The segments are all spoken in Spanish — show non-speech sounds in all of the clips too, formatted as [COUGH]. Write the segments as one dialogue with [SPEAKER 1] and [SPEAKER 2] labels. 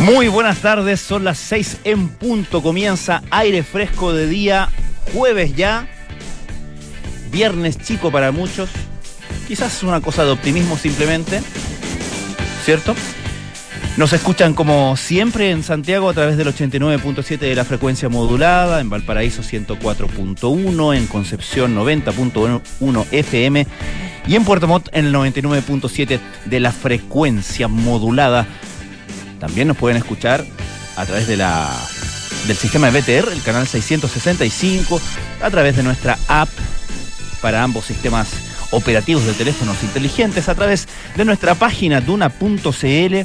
[SPEAKER 1] Muy buenas tardes, son las 6 en punto, comienza aire fresco de día, jueves ya, viernes chico para muchos, quizás es una cosa de optimismo simplemente, ¿cierto? Nos escuchan como siempre en Santiago a través del 89.7 de la frecuencia modulada, en Valparaíso 104.1, en Concepción 90.1 FM y en Puerto Montt en el 99.7 de la frecuencia modulada. También nos pueden escuchar a través de la, del sistema de BTR, el canal 665, a través de nuestra app para ambos sistemas operativos de teléfonos inteligentes, a través de nuestra página duna.cl,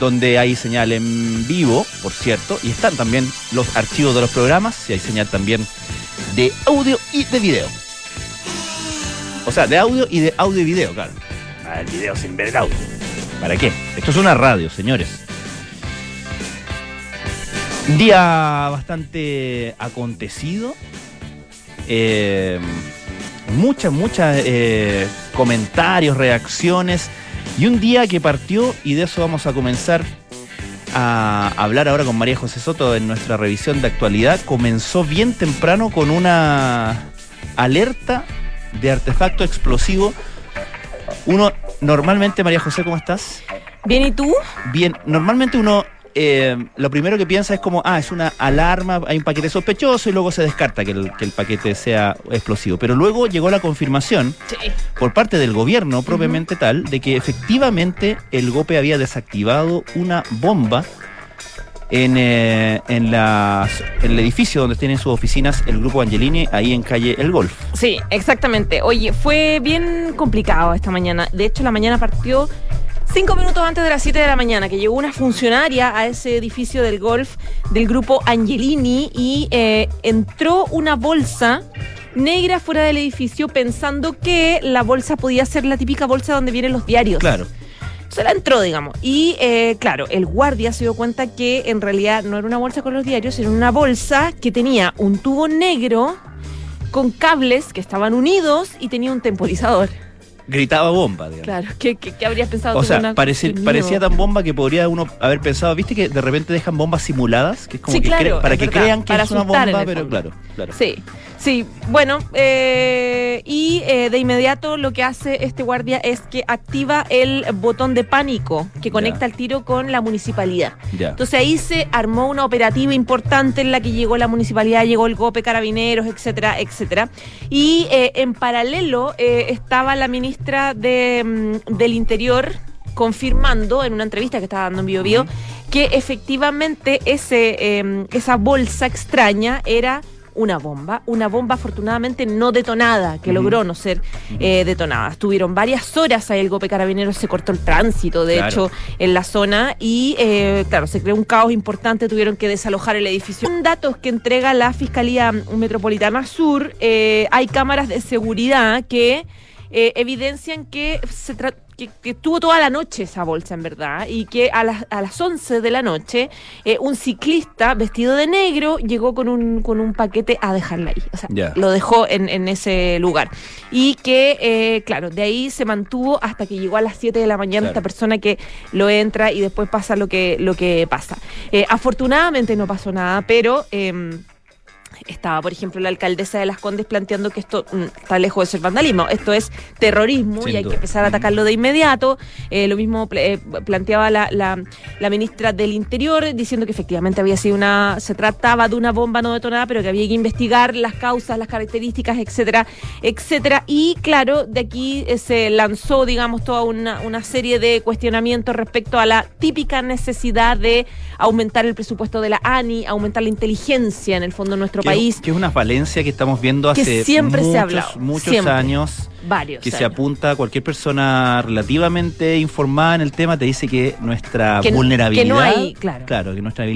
[SPEAKER 1] donde hay señal en vivo, por cierto, y están también los archivos de los programas, y hay señal también de audio y de video. O sea, de audio y de audio y video, claro. Ah, el video sin ver el audio. ¿Para qué? Esto es una radio, señores. Día bastante acontecido. Eh, muchas, muchas eh, comentarios, reacciones. Y un día que partió, y de eso vamos a comenzar a hablar ahora con María José Soto en nuestra revisión de actualidad, comenzó bien temprano con una alerta de artefacto explosivo. Uno, normalmente, María José, ¿cómo estás?
[SPEAKER 2] Bien, ¿y tú?
[SPEAKER 1] Bien, normalmente uno eh, lo primero que piensa es como, ah, es una alarma, hay un paquete sospechoso y luego se descarta que el, que el paquete sea explosivo. Pero luego llegó la confirmación
[SPEAKER 2] Sí.
[SPEAKER 1] por parte del gobierno propiamente tal de que efectivamente el GOPE había desactivado una bomba en, eh, en, las- en el edificio donde tienen sus oficinas el grupo Angelini, ahí en calle El Golf.
[SPEAKER 2] Sí, exactamente. Oye, fue bien complicado esta mañana. De hecho, la mañana partió cinco minutos antes de las 7 de la mañana, que llegó una funcionaria a ese edificio del golf del grupo Angelini y eh, entró una bolsa negra fuera del edificio pensando que la bolsa podía ser la típica bolsa donde vienen los diarios.
[SPEAKER 1] Claro.
[SPEAKER 2] Se la entró, digamos. Y eh, claro, el guardia se dio cuenta que en realidad no era una bolsa con los diarios, era una bolsa que tenía un tubo negro con cables que estaban unidos y tenía un temporizador.
[SPEAKER 1] Gritaba bomba, digamos.
[SPEAKER 2] Claro, ¿qué, qué- qué habrías pensado
[SPEAKER 1] O sea,
[SPEAKER 2] Una- mío.
[SPEAKER 1] parecía tan bomba que podría uno haber pensado, viste que de repente dejan bombas simuladas, que es como
[SPEAKER 2] Sí,
[SPEAKER 1] que
[SPEAKER 2] claro,
[SPEAKER 1] para
[SPEAKER 2] es
[SPEAKER 1] que
[SPEAKER 2] verdad,
[SPEAKER 1] crean que es una bomba, pero
[SPEAKER 2] fondo.
[SPEAKER 1] claro, claro.
[SPEAKER 2] Sí, sí. Bueno, eh, y eh, de inmediato lo que hace este guardia es que activa el botón de pánico que conecta el tiro con la municipalidad. Entonces ahí se armó una operativa importante en la que llegó la municipalidad, llegó el GOPE, carabineros, etcétera, etcétera. Y eh, en paralelo eh, estaba la ministra de, mm, del Interior confirmando en una entrevista que estaba dando en Bio Bio que efectivamente ese, eh, esa bolsa extraña era una bomba, una bomba afortunadamente no detonada, que logró no ser eh, detonada. Estuvieron varias horas ahí el Gope Carabineros, se cortó el tránsito, de
[SPEAKER 1] Claro.
[SPEAKER 2] hecho, en la zona y, eh, claro, se creó un caos importante, tuvieron que desalojar el edificio. En datos que entrega la Fiscalía Metropolitana Sur, eh, hay cámaras de seguridad que eh, evidencian que se que, que estuvo toda la noche esa bolsa, en verdad, y que a las, a las 11 de la noche eh, un ciclista vestido de negro llegó con un, con un paquete a dejarla ahí. O sea, lo dejó en, en ese lugar. Y que, eh, claro, de ahí se mantuvo hasta que llegó a las 7 de la mañana
[SPEAKER 1] Claro.
[SPEAKER 2] esta persona que lo entra y después pasa lo que, lo que pasa. Eh, afortunadamente no pasó nada, pero... estaba, por ejemplo, la alcaldesa de Las Condes planteando que esto mm, está lejos de ser vandalismo, esto es terrorismo
[SPEAKER 1] Sin
[SPEAKER 2] y hay
[SPEAKER 1] duda.
[SPEAKER 2] que empezar a atacarlo de inmediato. Eh, lo mismo eh, planteaba la, la- la ministra del Interior diciendo que efectivamente había sido una, se trataba de una bomba no detonada, pero que había que investigar las causas, las características, etcétera, etcétera. Y claro, de aquí eh, se lanzó, digamos, toda una, una serie de cuestionamientos respecto a la típica necesidad de aumentar el presupuesto de la ANI, aumentar la inteligencia en el fondo de nuestro
[SPEAKER 1] Que-
[SPEAKER 2] país.
[SPEAKER 1] Que es una falencia que estamos viendo
[SPEAKER 2] Que
[SPEAKER 1] hace
[SPEAKER 2] se
[SPEAKER 1] muchos,
[SPEAKER 2] ha hablado,
[SPEAKER 1] muchos
[SPEAKER 2] siempre.
[SPEAKER 1] años.
[SPEAKER 2] Varios.
[SPEAKER 1] Que se apunta a cualquier persona relativamente informada en el tema, te dice que nuestra
[SPEAKER 2] Que
[SPEAKER 1] vulnerabilidad.
[SPEAKER 2] que no hay, claro.
[SPEAKER 1] que nuestra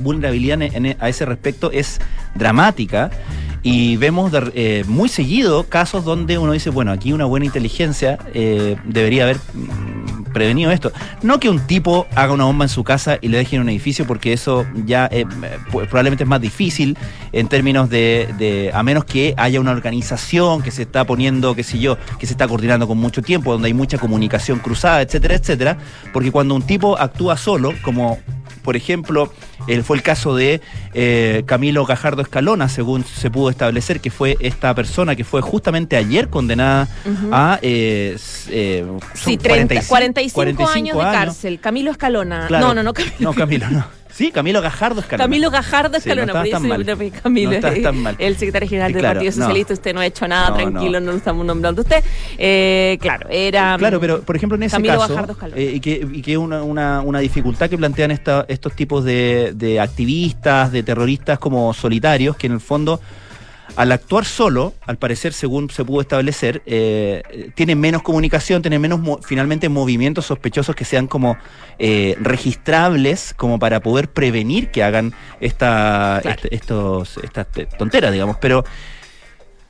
[SPEAKER 1] vulnerabilidad en- en- a ese respecto es dramática. Y vemos de- eh, muy seguido casos donde uno dice, bueno, aquí una buena inteligencia eh, debería haber mm, prevenido esto. No que un tipo haga una bomba en su casa y le deje en un edificio, porque eso ya eh, probablemente es más difícil en términos de, de, a menos que haya una organización que se está poniendo, qué sé yo, que se está coordinando con mucho tiempo, donde hay mucha comunicación cruzada, etcétera, etcétera. Porque cuando un tipo actúa solo, como por ejemplo, fue el caso de eh, Camilo Gajardo Escalona, según se pudo establecer, que fue esta persona que fue justamente ayer condenada a
[SPEAKER 2] eh, eh, sí, 45, años de cárcel. Camilo Escalona. no, no, no,
[SPEAKER 1] Camilo. No, Camilo, no. Sí, Camilo Gajardo Escalona.
[SPEAKER 2] Camilo Gajardo Escalona,
[SPEAKER 1] sí, no tan mal.
[SPEAKER 2] Camilo, no tan mal. el secretario general del Partido Socialista, usted no ha hecho nada, tranquilo, no. lo estamos nombrando usted. Eh, claro, era.
[SPEAKER 1] Claro, pero por ejemplo en ese caso, eh, y que, y que una, una, una, dificultad que plantean esta, estos tipos de, de activistas, de terroristas como solitarios, que en el fondo al actuar solo, al parecer, según se pudo establecer, eh, tiene menos comunicación, tiene menos finalmente movimientos sospechosos que sean como eh, registrables, como para poder prevenir que hagan esta, estos, estas tonteras, digamos. Pero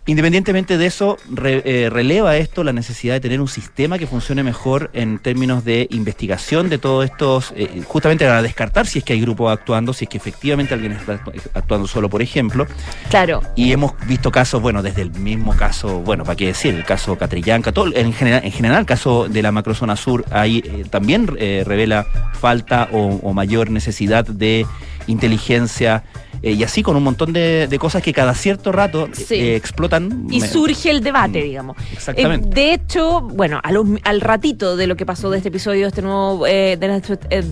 [SPEAKER 1] Independientemente de eso, eh, releva esto la necesidad de tener un sistema que funcione mejor en términos de investigación de todos estos, eh, justamente para descartar si es que hay grupos actuando, si es que efectivamente alguien está actuando solo, por ejemplo.
[SPEAKER 2] Claro.
[SPEAKER 1] Y hemos visto casos, bueno, desde el mismo caso, bueno, para qué decir, el caso Catrillanca, todo, en general, en general el caso de la macrozona sur, ahí eh, también revela falta o mayor necesidad de inteligencia eh, y así con un montón de, cosas que cada cierto rato eh, explotan.
[SPEAKER 2] Y surge el debate, mm, digamos.
[SPEAKER 1] Exactamente.
[SPEAKER 2] Eh, de hecho, bueno, al ratito de lo que pasó de este episodio, de, este nuevo, de,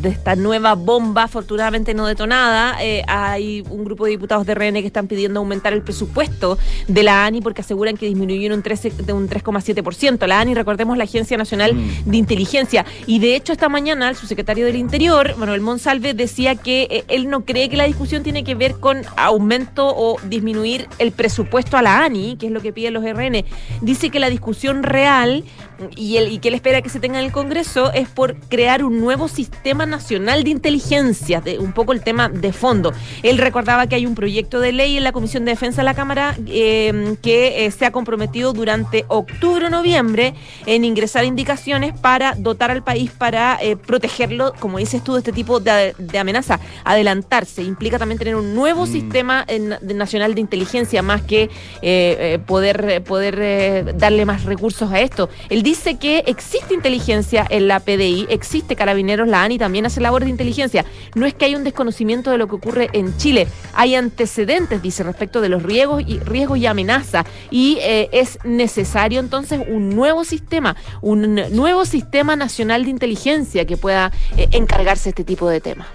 [SPEAKER 2] esta nueva bomba, afortunadamente no detonada, hay un grupo de diputados de RN que están pidiendo aumentar el presupuesto de la ANI porque aseguran que disminuyó en un, 13, de un 3,7%. La ANI, recordemos, la Agencia Nacional mm. de Inteligencia. Y de hecho, esta mañana el subsecretario del Interior, Manuel Monsalve, decía que él no cree que la discusión tiene que ver con aumento o disminuir el presupuesto a la ANI, que es lo que piden los RN. Dice que la discusión real y, el, y que él espera que se tenga en el Congreso es por crear un nuevo sistema nacional de inteligencia, de, un poco el tema de fondo. Él recordaba que hay un proyecto de ley en la Comisión de Defensa de la Cámara em, que eh, se ha comprometido durante octubre o noviembre en ingresar indicaciones para dotar al país para eh, protegerlo, como dices tú, de este tipo de, de amenaza, adelantarse. Implica también tener un nuevo Mm. sistema nacional de inteligencia más que eh, eh, poder, poder eh, darle más recursos a esto. Él dice que existe inteligencia en la PDI, existe Carabineros, la ANI también hace labor de inteligencia. No es que haya un desconocimiento de lo que ocurre en Chile, hay antecedentes, dice, respecto de los riesgos y, riesgos y amenazas. Y es necesario entonces un nuevo sistema, un nuevo sistema nacional de inteligencia que pueda encargarse de este tipo de temas.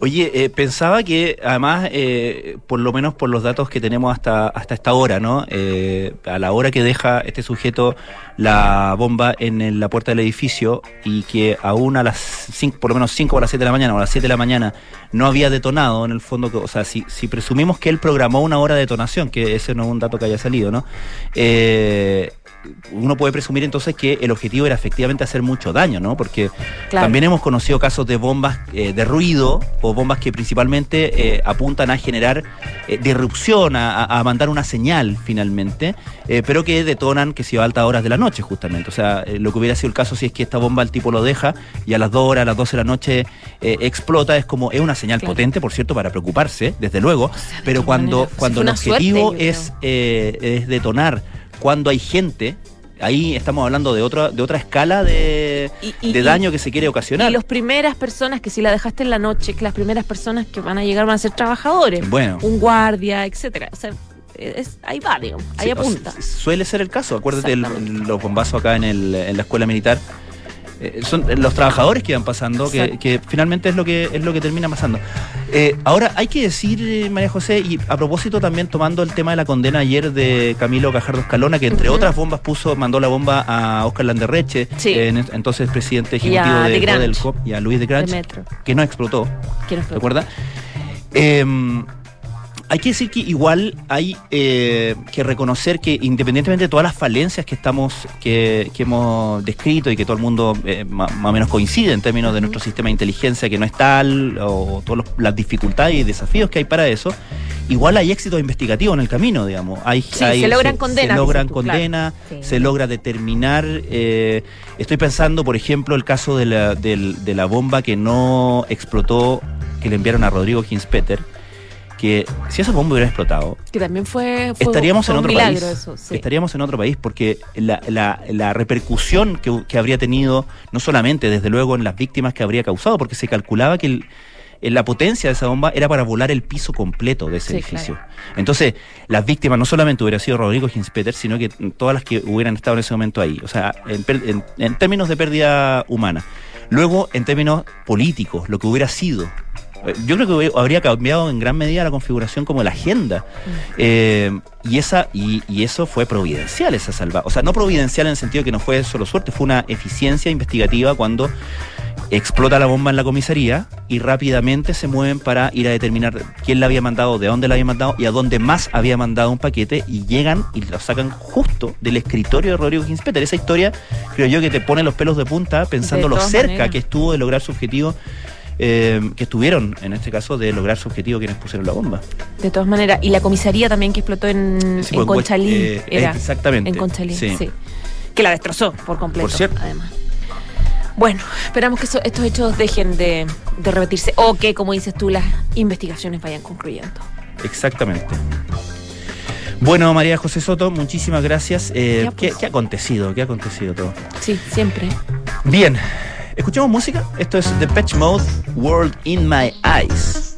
[SPEAKER 1] Oye, eh, pensaba que además, eh, por lo menos por los datos que tenemos hasta, hasta esta hora, ¿no? Eh, a la hora que deja este sujeto la bomba en la puerta del edificio y que aún a las 5, por lo menos 5 o a las 7 de la mañana o a las 7 de la mañana no había detonado, en el fondo, o sea, si, si presumimos que él programó una hora de detonación, que ese no es un dato que haya salido, ¿no? Eh, uno puede presumir entonces que el objetivo era efectivamente hacer mucho daño, ¿no? Porque también hemos conocido casos de bombas eh, de ruido o bombas que principalmente eh, apuntan a generar eh, disrupción, a, mandar una señal finalmente, pero que detonan que se va a altas horas de la noche justamente. O sea, lo que hubiera sido el caso si es que esta bomba el tipo lo deja y a las 2 horas, a las 12 de la noche explota, es como, es una señal potente, por cierto, para preocuparse, desde luego, pero cuando, cuando el objetivo es, es detonar cuando hay gente, ahí estamos hablando de otra, de otra escala de, daño que se quiere ocasionar.
[SPEAKER 2] Y las primeras personas que si la dejaste en la noche, que las primeras personas que van a llegar van a ser trabajadores.
[SPEAKER 1] Bueno.
[SPEAKER 2] Un guardia, etcétera. O sea, ahí va, ahí apunta.
[SPEAKER 1] suele ser el caso. Acuérdate los bombazos acá en, el, en la escuela militar eh, son los trabajadores que van pasando, que, finalmente es lo que es lo que termina pasando. Eh, ahora hay que decir, eh, María José, y a propósito también tomando el tema de la condena ayer de Camilo Cajardo Escalona, que entre otras bombas puso, mandó la bomba a Oscar Landerreche, entonces presidente ejecutivo de, del COP, y a Luis de Granch, que no explotó. Em, hay que decir que igual hay eh, que reconocer que independientemente de todas las falencias que estamos que, que hemos descrito y que todo el mundo eh, más, o menos coincide en términos de nuestro sistema de inteligencia que no es tal o todas las dificultades y desafíos que hay para eso igual hay éxito investigativo en el camino digamos. Hay,
[SPEAKER 2] se logran condenas
[SPEAKER 1] se logran condenas se logra determinar eh, estoy pensando por ejemplo el caso de la, de la bomba que no explotó que le enviaron a Rodrigo Ginspeter que si esa bomba hubiera explotado,
[SPEAKER 2] que también fue,
[SPEAKER 1] estaríamos en otro país. Estaríamos en otro país porque la, la, la repercusión que, que, habría tenido, no solamente desde luego en las víctimas que habría causado, porque se calculaba que el, la potencia de esa bomba era para volar el piso completo de ese edificio. Entonces, las víctimas no solamente hubiera sido Rodrigo Ginspeter, sino que todas las que hubieran estado en ese momento ahí. O sea, en, en términos de pérdida humana. Luego, en términos políticos, lo que hubiera sido yo creo que habría cambiado en gran medida la configuración como la agenda. Eh, y esa y, eso fue providencial, esa salva. O sea, no providencial en el sentido de que no fue solo suerte, fue una eficiencia investigativa cuando explota la bomba en la comisaría y rápidamente se mueven para ir a determinar quién la había mandado, de dónde la había mandado y a dónde más había mandado un paquete y llegan y lo sacan justo del escritorio de Rodrigo Ginspeter. Esa historia creo yo que te pone los pelos de punta pensando lo cerca que estuvo de lograr su objetivo eh, que estuvieron, en este caso, de lograr su objetivo quienes pusieron la bomba.
[SPEAKER 2] De todas maneras, y la comisaría también que explotó en, pues, Conchalí.
[SPEAKER 1] Eh, era, exactamente.
[SPEAKER 2] En Conchalí, sí. Que la destrozó por completo,
[SPEAKER 1] por cierto.
[SPEAKER 2] además. Bueno, esperamos que estos hechos dejen de, repetirse o que, como dices tú, las investigaciones vayan concluyendo.
[SPEAKER 1] Exactamente. Bueno, María José Soto, muchísimas gracias. Eh, ¿qué, pues. ¿qué, ha acontecido? ¿Qué ha acontecido todo?
[SPEAKER 2] Sí, siempre.
[SPEAKER 1] Bien, ¿Escuchamos música? Esto es The Patch Mode World in My Eyes.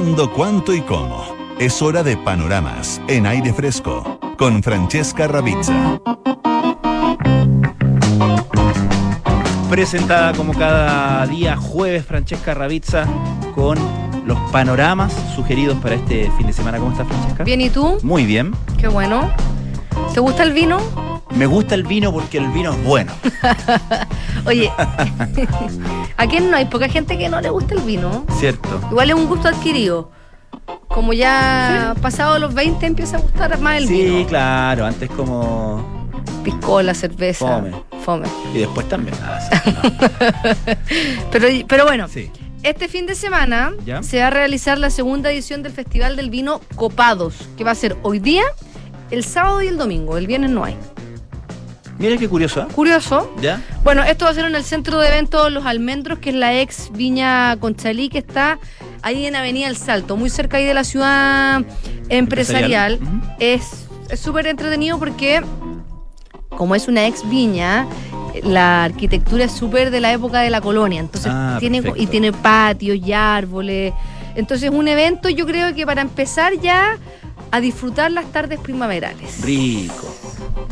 [SPEAKER 3] Cuándo, cuánto y cómo? Es hora de panoramas en aire fresco con Francesca Ravizza.
[SPEAKER 1] Presentada como cada día jueves Francesca Ravizza con los panoramas sugeridos para este fin de semana. ¿Cómo estás, Francesca?
[SPEAKER 4] Bien, ¿y tú?
[SPEAKER 1] Muy bien.
[SPEAKER 4] Qué bueno. ¿Te gusta el vino?
[SPEAKER 1] Me gusta el vino porque el vino es bueno. [LAUGHS]
[SPEAKER 4] Oye, [LAUGHS] ¿a quién no hay poca gente que no le gusta el vino?
[SPEAKER 1] Cierto.
[SPEAKER 4] Igual es un gusto adquirido. Como ya pasado los 20 empieza a gustar más el
[SPEAKER 1] sí,
[SPEAKER 4] vino.
[SPEAKER 1] Sí, claro. Antes como...
[SPEAKER 4] Piscola, cerveza.
[SPEAKER 1] Fome.
[SPEAKER 4] Fome.
[SPEAKER 1] Y después también. Ah, sí, [LAUGHS] no.
[SPEAKER 4] pero, pero bueno,
[SPEAKER 1] Sí.
[SPEAKER 4] este fin de semana
[SPEAKER 1] ¿Ya?
[SPEAKER 4] se va a realizar la segunda edición del Festival del Vino Copados, que va a ser hoy día, el sábado y el domingo. El viernes no hay.
[SPEAKER 1] Mira qué curioso, ¿eh?
[SPEAKER 4] Curioso.
[SPEAKER 1] ¿Ya?
[SPEAKER 4] Bueno, esto va a ser en el centro de eventos Los Almendros, que es la ex Viña Conchalí, que está ahí en Avenida El Salto, muy cerca ahí de la ciudad empresarial. Es es súper entretenido porque, como es una ex viña, la arquitectura es súper de la época de la colonia. Entonces,
[SPEAKER 1] Ah,
[SPEAKER 4] tiene,
[SPEAKER 1] perfecto.
[SPEAKER 4] y tiene patios y árboles. Entonces, un evento, yo creo que para empezar ya a disfrutar las tardes primaverales
[SPEAKER 1] Rico.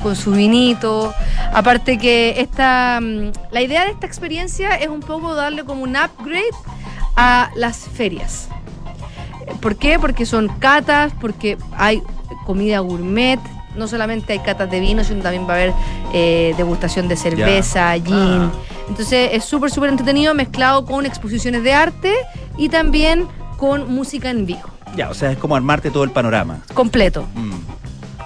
[SPEAKER 4] Con su vinito. Aparte que esta, mm, la idea de esta experiencia es un poco darle como un upgrade a las ferias. ¿Por qué? Porque son catas, porque hay comida gourmet. No solamente hay catas de vino, sino también va a haber eh, degustación de cerveza, gin.
[SPEAKER 1] Ah.
[SPEAKER 4] Entonces es súper, súper entretenido mezclado con exposiciones de arte y también con música en vivo.
[SPEAKER 1] Ya, o sea, es como armarte todo el panorama.
[SPEAKER 4] Completo.
[SPEAKER 1] Mm.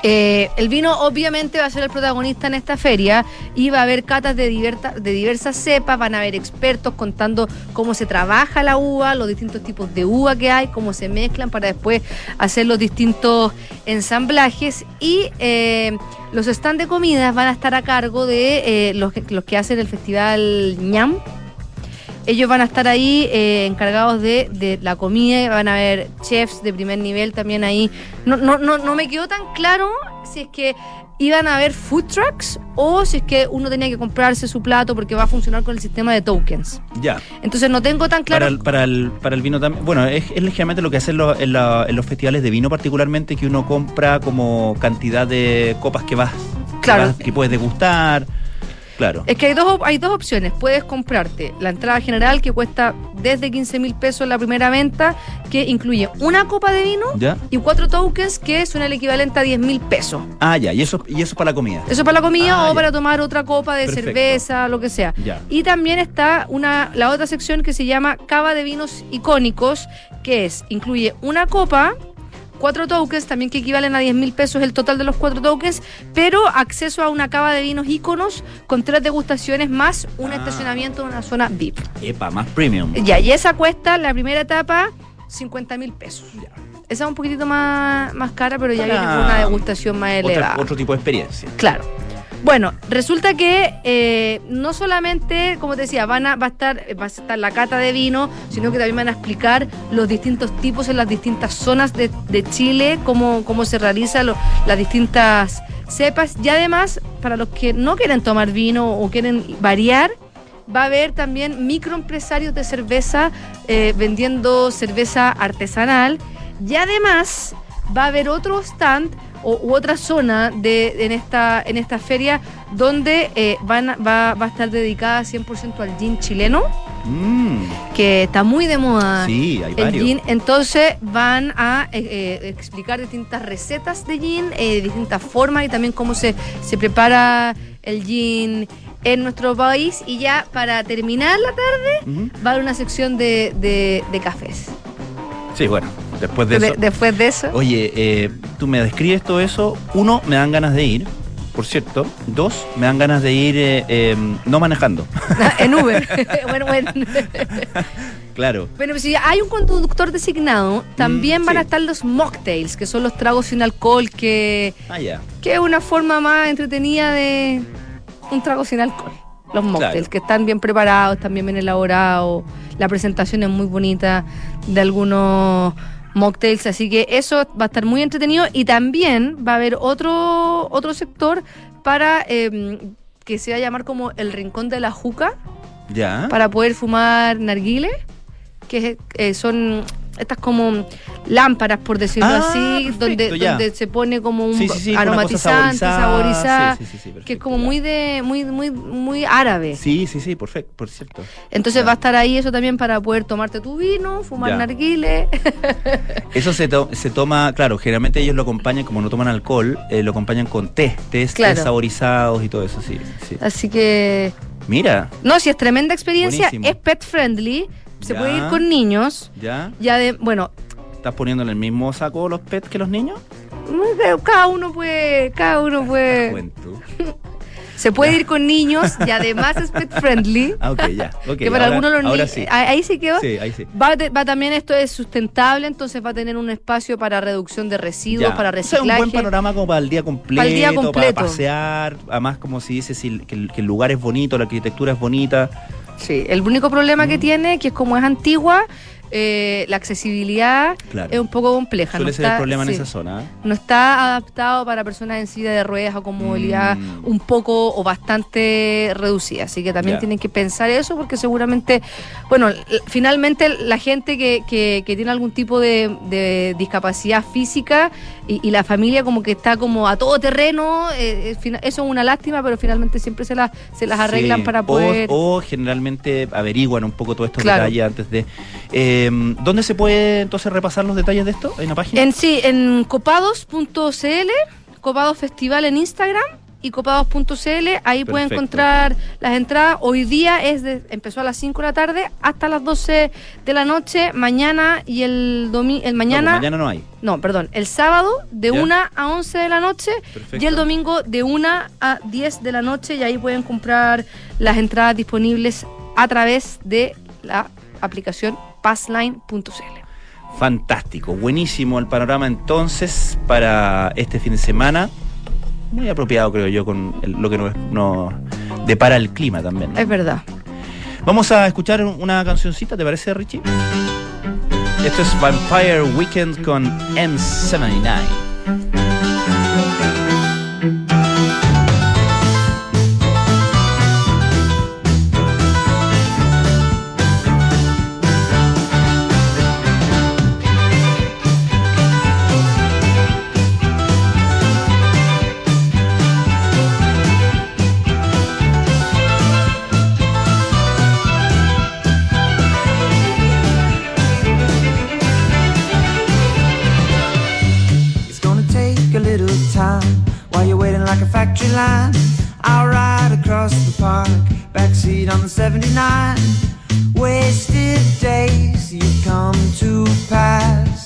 [SPEAKER 4] Eh, el vino obviamente va a ser el protagonista en esta feria y va a haber catas de, diverta- de diversas cepas, van a haber expertos contando cómo se trabaja la uva, los distintos tipos de uva que hay, cómo se mezclan para después hacer los distintos ensamblajes y eh, los stands de comidas van a estar a cargo de eh, los, que, los que hacen el festival ñam. Ellos van a estar ahí eh, encargados de, de la comida, van a haber chefs de primer nivel también ahí. No, no, no, no me quedó tan claro si es que iban a haber food trucks o si es que uno tenía que comprarse su plato porque va a funcionar con el sistema de tokens.
[SPEAKER 1] Ya.
[SPEAKER 4] Entonces no tengo tan claro.
[SPEAKER 1] Para, el, para, el, para el vino también. Bueno, es, es ligeramente lo que hacen los- en, la- en los festivales de vino, particularmente, que uno compra como cantidad de copas que vas. que vas- Que, puedes degustar. Claro.
[SPEAKER 4] Es que hay dos, hay dos opciones. Puedes comprarte la entrada general que cuesta desde 15 mil pesos la primera venta, que incluye una copa de vino
[SPEAKER 1] ¿Ya?
[SPEAKER 4] y cuatro tokens que son el equivalente a 10 mil pesos.
[SPEAKER 1] Ah, ya. Y eso, y eso para la comida.
[SPEAKER 4] Eso para la comida
[SPEAKER 1] Ah,
[SPEAKER 4] o
[SPEAKER 1] ya.
[SPEAKER 4] para tomar otra copa de
[SPEAKER 1] Perfecto.
[SPEAKER 4] cerveza, lo que sea.
[SPEAKER 1] Ya.
[SPEAKER 4] Y también está una, la otra sección que se llama Cava de Vinos Icónicos, que es, incluye una copa, cuatro tokens, también que equivalen a 10 mil pesos el total de los cuatro tokens, pero acceso a una cava de vinos íconos con tres degustaciones más un
[SPEAKER 1] Ah.
[SPEAKER 4] estacionamiento en una zona VIP.
[SPEAKER 1] Epa, más premium.
[SPEAKER 4] Ya, y esa cuesta, la primera etapa, 50 mil pesos. Esa es un poquitito más, más cara, pero ya
[SPEAKER 1] Para
[SPEAKER 4] viene con una degustación más elevada.
[SPEAKER 1] Otra- otro tipo de experiencia.
[SPEAKER 4] Claro. Bueno, resulta que eh, no solamente, como te decía, van a, va, a estar, va a estar la cata de vino, sino que también van a explicar los distintos tipos en las distintas zonas de, Chile, cómo, cómo se realizan las distintas cepas. Y además, para los que no quieren tomar vino o quieren variar, va a haber también microempresarios de cerveza eh, vendiendo cerveza artesanal. Y además va a haber otro stand o, u otra zona de, en, esta, en esta feria donde eh, van a- va, va a estar dedicada 100% al gin chileno,
[SPEAKER 1] Mm,
[SPEAKER 4] que está muy de moda.
[SPEAKER 1] sí, hay
[SPEAKER 4] El
[SPEAKER 1] varios.
[SPEAKER 4] gin, entonces van a eh, eh, explicar distintas recetas de gin, eh, distintas formas y también cómo se, se prepara el gin en nuestro país. Y ya para terminar la tarde va a haber una sección de, de- de cafés.
[SPEAKER 1] Sí, bueno, después de
[SPEAKER 4] De-
[SPEAKER 1] eso.
[SPEAKER 4] después de eso.
[SPEAKER 1] Oye, eh, tú me describes todo eso. Uno, me dan ganas de ir, por cierto. Dos, me dan ganas de ir eh, eh, no manejando. [LAUGHS]
[SPEAKER 4] en Uber. [LAUGHS] bueno, bueno.
[SPEAKER 1] claro.
[SPEAKER 4] Bueno, pues si hay un conductor designado, también
[SPEAKER 1] Mm,
[SPEAKER 4] van a estar los mocktails, que son los tragos sin alcohol, que,
[SPEAKER 1] Ah, ya.
[SPEAKER 4] que es una forma más entretenida de un trago sin alcohol. Los mocktails,
[SPEAKER 1] Claro.
[SPEAKER 4] que están bien preparados, están bien elaborados. La presentación es muy bonita de algunos mocktails, así que eso va a estar muy entretenido. Y también va a haber otro, otro sector para eh, que se va a llamar como el rincón de la juca
[SPEAKER 1] Ya.
[SPEAKER 4] para poder fumar narguile, que eh, son estas como lámparas, por decirlo
[SPEAKER 1] Ah,
[SPEAKER 4] así,
[SPEAKER 1] perfecto,
[SPEAKER 4] donde,
[SPEAKER 1] ya.
[SPEAKER 4] donde se pone como un
[SPEAKER 1] Sí, sí, sí,
[SPEAKER 4] aromatizante, saborizada,
[SPEAKER 1] Sí, sí, sí, sí,
[SPEAKER 4] que es como
[SPEAKER 1] ya.
[SPEAKER 4] muy de muy muy muy árabe.
[SPEAKER 1] Sí, sí, sí, perfecto, por cierto.
[SPEAKER 4] Entonces
[SPEAKER 1] Ya.
[SPEAKER 4] va a estar ahí eso también para poder tomarte tu vino, fumar narguile. [LAUGHS]
[SPEAKER 1] Eso se, to- se toma, claro, generalmente ellos lo acompañan, como no toman alcohol, eh, lo acompañan con té, tés,
[SPEAKER 4] Claro.
[SPEAKER 1] tés saborizados y todo eso, sí. sí.
[SPEAKER 4] Así que
[SPEAKER 1] Mira,
[SPEAKER 4] no, si es tremenda experiencia,
[SPEAKER 1] Buenísimo.
[SPEAKER 4] es pet friendly, se
[SPEAKER 1] Ya.
[SPEAKER 4] puede ir con niños.
[SPEAKER 1] ¿ya?
[SPEAKER 4] Ya de, bueno,
[SPEAKER 1] ¿Estás poniendo en el mismo saco los pets que los niños?
[SPEAKER 4] cada uno puede, cada uno puede, [LAUGHS] se puede ir con niños y además es pet friendly. [LAUGHS]
[SPEAKER 1] Ah, ok, ya. ok,
[SPEAKER 4] que para
[SPEAKER 1] ahora-
[SPEAKER 4] algunos los niños,
[SPEAKER 1] sí.
[SPEAKER 4] ahí sí quedó.
[SPEAKER 1] Sí, ahí sí.
[SPEAKER 4] Va, de- va también esto es sustentable, entonces va a tener un espacio para reducción de residuos,
[SPEAKER 1] Ya.
[SPEAKER 4] para
[SPEAKER 1] O sea,
[SPEAKER 4] reciclaje.
[SPEAKER 1] un buen panorama como para el día completo,
[SPEAKER 4] Para el día completo.
[SPEAKER 1] para pasear. Además, como si dice, si que, que el lugar es bonito, la arquitectura es bonita.
[SPEAKER 4] Sí, el único problema
[SPEAKER 1] Mm.
[SPEAKER 4] que tiene, que es como es antigua, eh, la accesibilidad
[SPEAKER 1] Claro.
[SPEAKER 4] es un poco compleja.
[SPEAKER 1] Suele
[SPEAKER 4] no
[SPEAKER 1] ser
[SPEAKER 4] está-
[SPEAKER 1] el problema
[SPEAKER 4] sí,
[SPEAKER 1] en esa zona. ¿eh?
[SPEAKER 4] No está adaptado para personas en silla de ruedas o con movilidad
[SPEAKER 1] Mm.
[SPEAKER 4] un poco o bastante reducida. Así que también tienen que pensar eso porque seguramente, bueno, finalmente la gente que, que- que tiene algún tipo de, de discapacidad física y, y la familia como que está como a todo terreno, eh, eh, eso es una lástima, pero finalmente siempre se las, se las arreglan
[SPEAKER 1] Sí.
[SPEAKER 4] para poder...
[SPEAKER 1] O, generalmente averiguan un poco todos estos
[SPEAKER 4] Claro.
[SPEAKER 1] detalles antes de. Eh, ¿Dónde se puede entonces repasar los detalles de esto? ¿Hay una página?
[SPEAKER 4] En sí, en copados.cl, Copados Festival en Instagram y copados.cl, ahí pueden encontrar las entradas. Hoy día es de, empezó a las 5 de la tarde hasta las 12 de la noche, mañana y el domingo, el
[SPEAKER 1] No, pues
[SPEAKER 4] mañana,
[SPEAKER 1] mañana no hay.
[SPEAKER 4] no, perdón, el sábado de
[SPEAKER 1] Ya.
[SPEAKER 4] 1 a 11 de la noche
[SPEAKER 1] Perfecto.
[SPEAKER 4] y el domingo de 1 a 10 de la noche y ahí pueden comprar las entradas disponibles a través de la aplicación passline.cl.
[SPEAKER 1] Fantástico, buenísimo el panorama entonces para este fin de semana. Muy apropiado, creo yo, con el- lo que nos, nos depara el clima también. ¿no?
[SPEAKER 4] Es verdad.
[SPEAKER 1] Vamos a escuchar una cancioncita, ¿te parece, Richie? Esto es Vampire Weekend con M79.
[SPEAKER 5] A factory line. I'll ride across the park, backseat on the 79. Wasted days you come to pass.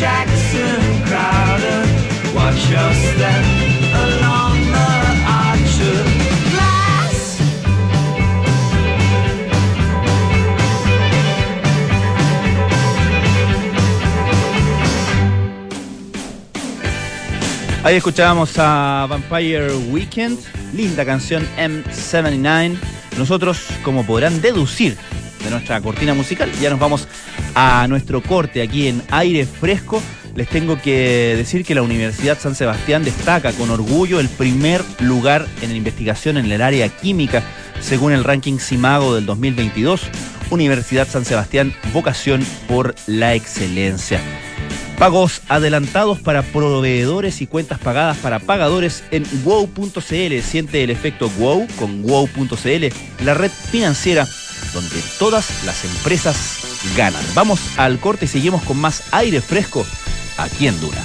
[SPEAKER 5] Jackson Crowder. Watch your step along the arch of.
[SPEAKER 1] Ahí escuchábamos a Vampire Weekend, linda canción M79. Nosotros, como podrán deducir de nuestra cortina musical, ya nos vamos a nuestro corte aquí en aire fresco. Les tengo que decir que la Universidad San Sebastián destaca con orgullo el primer lugar en investigación en el área química, según el ranking CIMAGO del 2022. Universidad San Sebastián, vocación por la excelencia. Pagos adelantados para proveedores y cuentas pagadas para pagadores en wow.cl. Siente el efecto wow con wow.cl, la red financiera donde todas las empresas ganan. Vamos al corte y seguimos con más aire fresco aquí en Duna.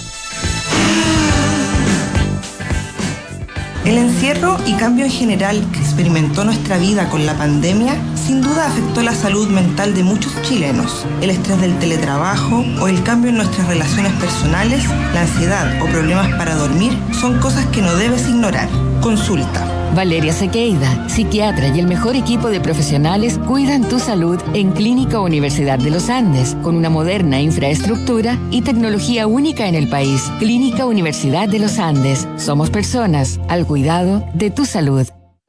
[SPEAKER 6] El encierro y cambio en general que experimentó nuestra vida con la pandemia sin duda afectó la salud mental de muchos chilenos. El estrés del teletrabajo o el cambio en nuestras relaciones personales, la ansiedad o problemas para dormir son cosas que no debes ignorar. Consulta.
[SPEAKER 7] Valeria Sequeida, psiquiatra y el mejor equipo de profesionales cuidan tu salud en Clínica Universidad de los Andes, con una moderna infraestructura y tecnología única en el país. Clínica Universidad de los Andes. Somos personas al cuidado de tu salud.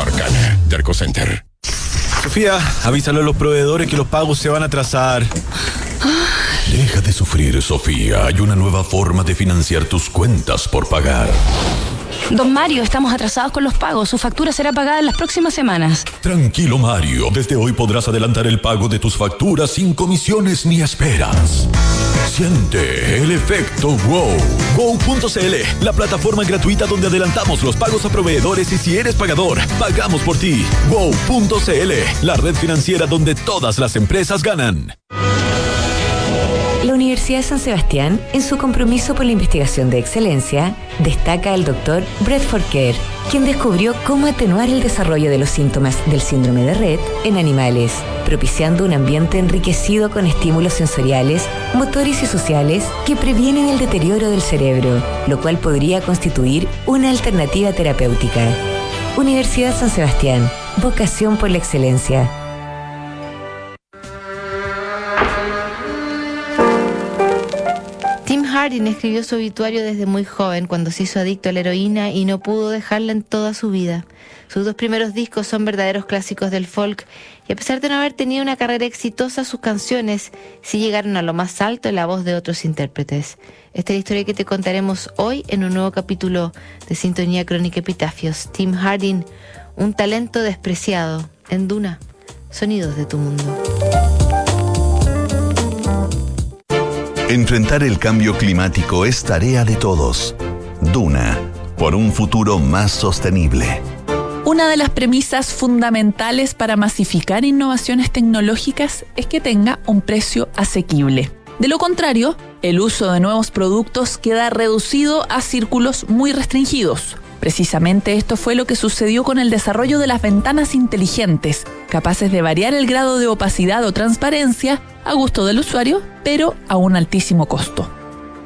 [SPEAKER 8] Arcana. Derco Center.
[SPEAKER 9] Sofía, avísale a los proveedores que los pagos se van a atrasar.
[SPEAKER 10] Deja de sufrir, Sofía. Hay una nueva forma de financiar tus cuentas por pagar.
[SPEAKER 11] Don Mario, estamos atrasados con los pagos. Su factura será pagada en las próximas semanas.
[SPEAKER 10] Tranquilo, Mario. Desde hoy podrás adelantar el pago de tus facturas sin comisiones ni esperas. Siente el efecto wow.
[SPEAKER 9] Wow.cl, la plataforma gratuita donde adelantamos los pagos a proveedores y si eres pagador, pagamos por ti. Wow.cl, la red financiera donde todas las empresas ganan.
[SPEAKER 12] La Universidad de San Sebastián, en su compromiso por la investigación de excelencia, destaca al doctor Bradford Kerr, quien descubrió cómo atenuar el desarrollo de los síntomas del síndrome de Rett en animales, propiciando un ambiente enriquecido con estímulos sensoriales, motores y sociales que previenen el deterioro del cerebro, lo cual podría constituir una alternativa terapéutica. Universidad San Sebastián, vocación por la excelencia.
[SPEAKER 13] Tim Hardin escribió su obituario desde muy joven, cuando se hizo adicto a la heroína y no pudo dejarla en toda su vida. Sus dos primeros discos son verdaderos clásicos del folk y a pesar de no haber tenido una carrera exitosa, sus canciones sí llegaron a lo más alto en la voz de otros intérpretes. Esta es la historia que te contaremos hoy en un nuevo capítulo de Sintonía Crónica Epitafios. Tim Hardin, un talento despreciado en Duna, sonidos de tu mundo.
[SPEAKER 3] Enfrentar el cambio climático es tarea de todos. Duna, por un futuro más sostenible.
[SPEAKER 14] Una de las premisas fundamentales para masificar innovaciones tecnológicas es que tenga un precio asequible. De lo contrario, el uso de nuevos productos queda reducido a círculos muy restringidos. Precisamente esto fue lo que sucedió con el desarrollo de las ventanas inteligentes, capaces de variar el grado de opacidad o transparencia a gusto del usuario, pero a un altísimo costo.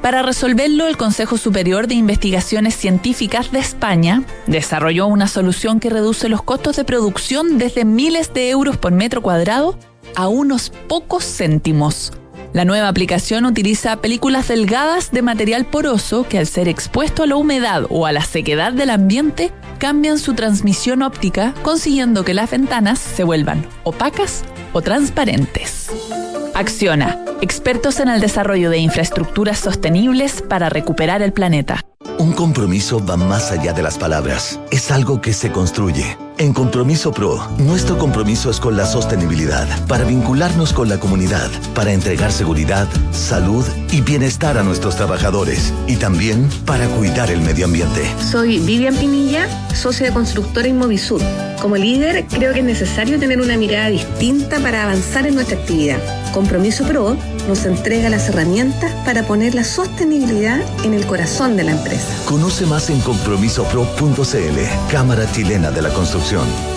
[SPEAKER 14] Para resolverlo, el Consejo Superior de Investigaciones Científicas de España desarrolló una solución que reduce los costos de producción desde miles de euros por metro cuadrado a unos pocos céntimos. La nueva aplicación utiliza películas delgadas de material poroso que al ser expuesto a la humedad o a la sequedad del ambiente cambian su transmisión óptica, consiguiendo que las ventanas se vuelvan opacas o transparentes. Acciona, expertos en el desarrollo de infraestructuras sostenibles para recuperar el planeta.
[SPEAKER 15] Un compromiso va más allá de las palabras. Es algo que se construye. En Compromiso Pro, nuestro compromiso es con la sostenibilidad, para vincularnos con la comunidad, para entregar seguridad, salud y bienestar a nuestros trabajadores y también para cuidar el medio ambiente.
[SPEAKER 16] Soy Vivian Pinilla, socia de constructora Inmovisur. Como líder, creo que es necesario tener una mirada distinta para avanzar en nuestra actividad. Compromiso Pro nos entrega las herramientas para poner la sostenibilidad en el corazón de la empresa.
[SPEAKER 15] Conoce más en compromisopro.cl, Cámara Chilena de la Construcción.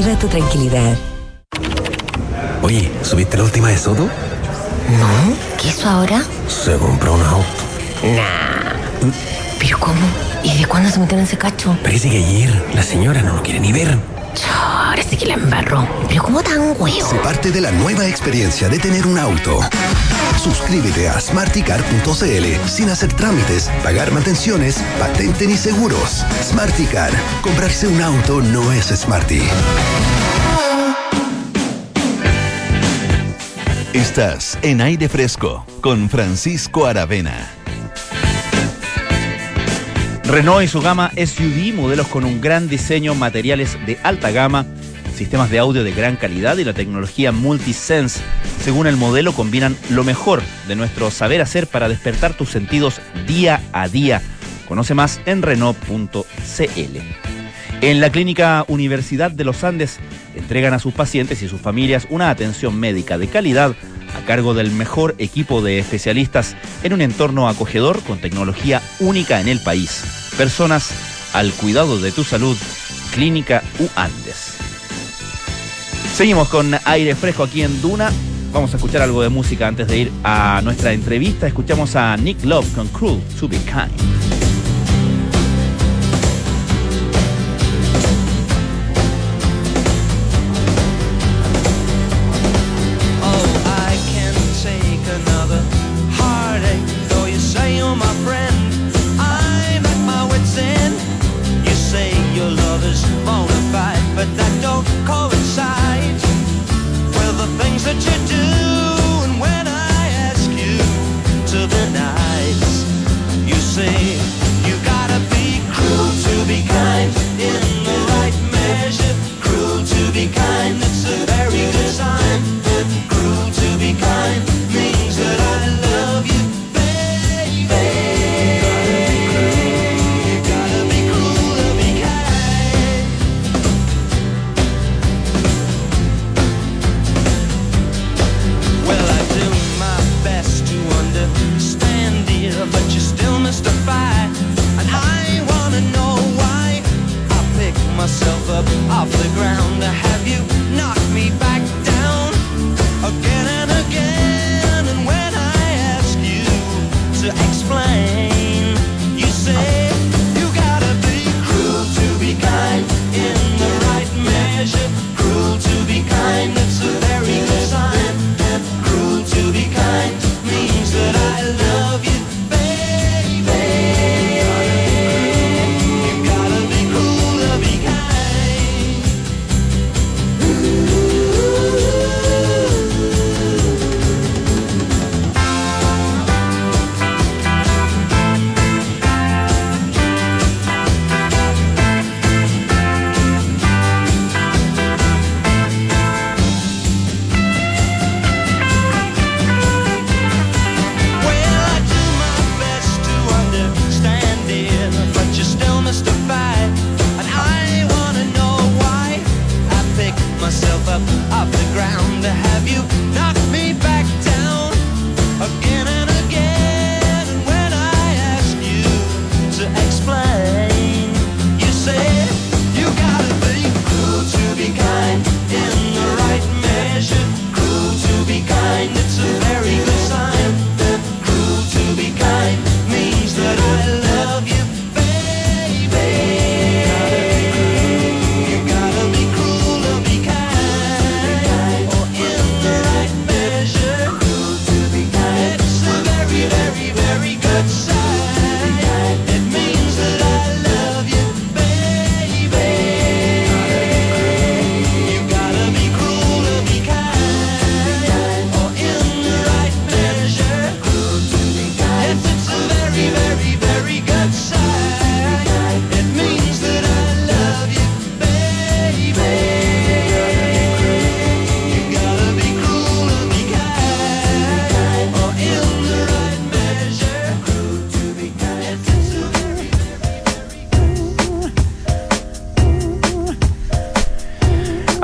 [SPEAKER 12] tu tranquilidad.
[SPEAKER 17] Oye, ¿subiste la última de Soto?
[SPEAKER 18] ¿No? ¿Qué hizo ahora?
[SPEAKER 17] Se compró un auto.
[SPEAKER 18] Nah. ¿Pero cómo? ¿Y de cuándo se metieron en ese cacho?
[SPEAKER 17] Parece que ayer la señora no lo quiere ni ver.
[SPEAKER 18] Ahora sí que la embarró. ¿Pero cómo tan huevo?
[SPEAKER 19] Se parte de la nueva experiencia de tener un auto. Suscríbete a smarticar.cl sin hacer trámites, pagar mantenciones, patente ni seguros. Smarticar. Comprarse un auto no es smarty.
[SPEAKER 3] Estás en aire fresco con Francisco Aravena.
[SPEAKER 1] Renault y su gama SUV, modelos con un gran diseño, materiales de alta gama, sistemas de audio de gran calidad y la tecnología Multisense. Según el modelo, combinan lo mejor de nuestro saber hacer para despertar tus sentidos día a día. Conoce más en Renault.cl. En la Clínica Universidad de los Andes entregan a sus pacientes y sus familias una atención médica de calidad a cargo del mejor equipo de especialistas en un entorno acogedor con tecnología única en el país. Personas al cuidado de tu salud, Clínica U Andes. Seguimos con aire fresco aquí en Duna. Vamos a escuchar algo de música antes de ir a nuestra entrevista. Escuchamos a Nick Love con Cruel to Be Kind.
[SPEAKER 5] Off the ground.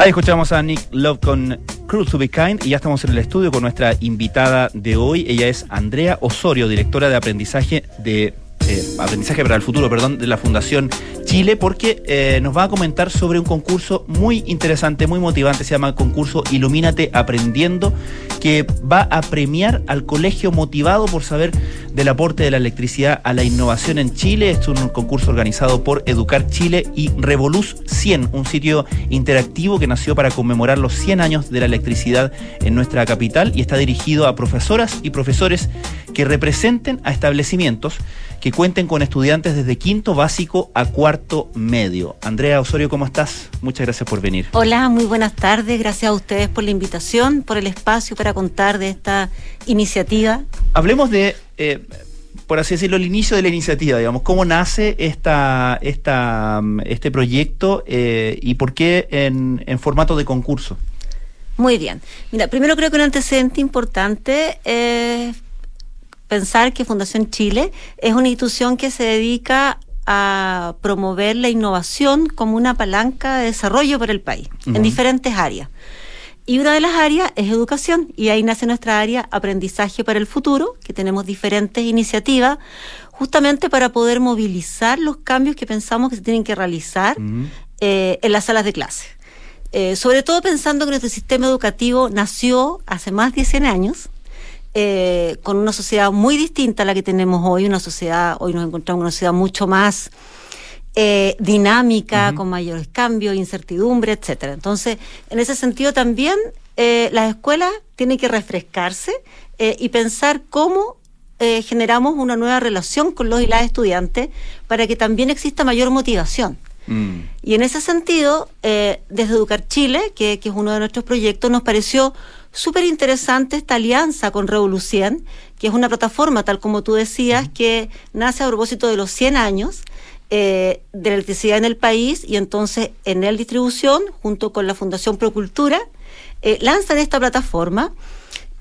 [SPEAKER 1] Escuchamos a Nick Love con Cruise to Be Kind y ya estamos en el estudio con nuestra invitada de hoy. Ella es Andrea Osorio, directora de aprendizaje de eh, aprendizaje para el futuro, perdón, de la Fundación Chile, porque eh, nos va a comentar sobre un concurso muy interesante, muy motivante, se llama concurso Ilumínate Aprendiendo, que va a premiar al colegio motivado por saber del aporte de la electricidad a la innovación en Chile. Es un concurso organizado por Educar Chile y Revoluz 100, un sitio interactivo que nació para conmemorar los 100 años de la electricidad en nuestra capital y está dirigido a profesoras y profesores que representen a establecimientos que cuenten con estudiantes desde quinto básico a cuarto medio. Andrea Osorio, ¿cómo estás? Muchas gracias por venir.
[SPEAKER 20] Hola, muy buenas tardes. Gracias a ustedes por la invitación, por el espacio para contar de esta iniciativa.
[SPEAKER 1] Hablemos de, eh, por así decirlo, el inicio de la iniciativa, digamos, cómo nace esta, esta, este proyecto eh, y por qué en, en formato de concurso.
[SPEAKER 20] Muy bien. Mira, primero creo que un antecedente importante es pensar que Fundación Chile es una institución que se dedica a promover la innovación como una palanca de desarrollo para el país, en diferentes áreas. Y una de las áreas es educación, y ahí nace nuestra área aprendizaje para el futuro, que tenemos diferentes iniciativas justamente para poder movilizar los cambios que pensamos que se tienen que realizar eh, en las salas de clase. Eh, sobre todo pensando que nuestro sistema educativo nació hace más de 100 años, eh, con una sociedad muy distinta a la que tenemos hoy, una sociedad, hoy nos encontramos en una sociedad mucho más eh, dinámica, con mayores cambios, incertidumbre, etcétera. Entonces, en ese sentido también eh, las escuelas tienen que refrescarse y pensar cómo generamos una nueva relación con los y las estudiantes para que también exista mayor motivación. Mm. Y en ese sentido, desde Educar Chile, que, que, es uno de nuestros proyectos, nos pareció súper interesante esta alianza con Revolución, que es una plataforma, tal como tú decías, que nace a propósito de los 100 años eh, de electricidad en el país y entonces en el distribución, junto con la Fundación Procultura, eh, lanzan esta plataforma,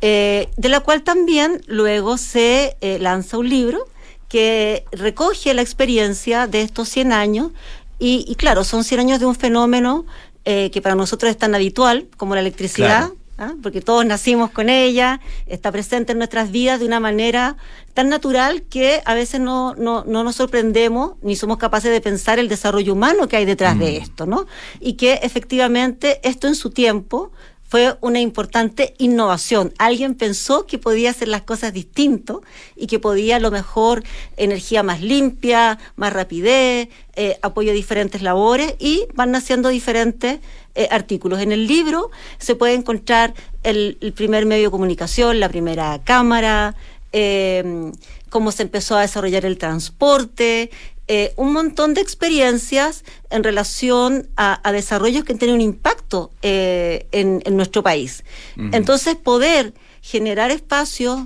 [SPEAKER 20] eh, de la cual también luego se lanza un libro que recoge la experiencia de estos 100 años y, claro, son 100 años de un fenómeno que para nosotros es tan habitual como la electricidad, ¿ah? porque todos nacimos con ella, está presente en nuestras vidas de una manera tan natural que a veces no, no, no nos sorprendemos ni somos capaces de pensar el desarrollo humano que hay detrás de mm. esto, ¿no? Y que efectivamente esto en su tiempo fue una importante innovación. Alguien pensó que podía hacer las cosas distinto y que podía a lo mejor energía más limpia, más rapidez, eh, apoyo a diferentes labores y van naciendo diferentes eh, artículos. En el libro se puede encontrar el, primer medio de comunicación, la primera cámara, eh, cómo se empezó a desarrollar el transporte, eh, un montón de experiencias en relación a, desarrollos que tienen un impacto eh, en, nuestro país. Entonces, poder generar espacios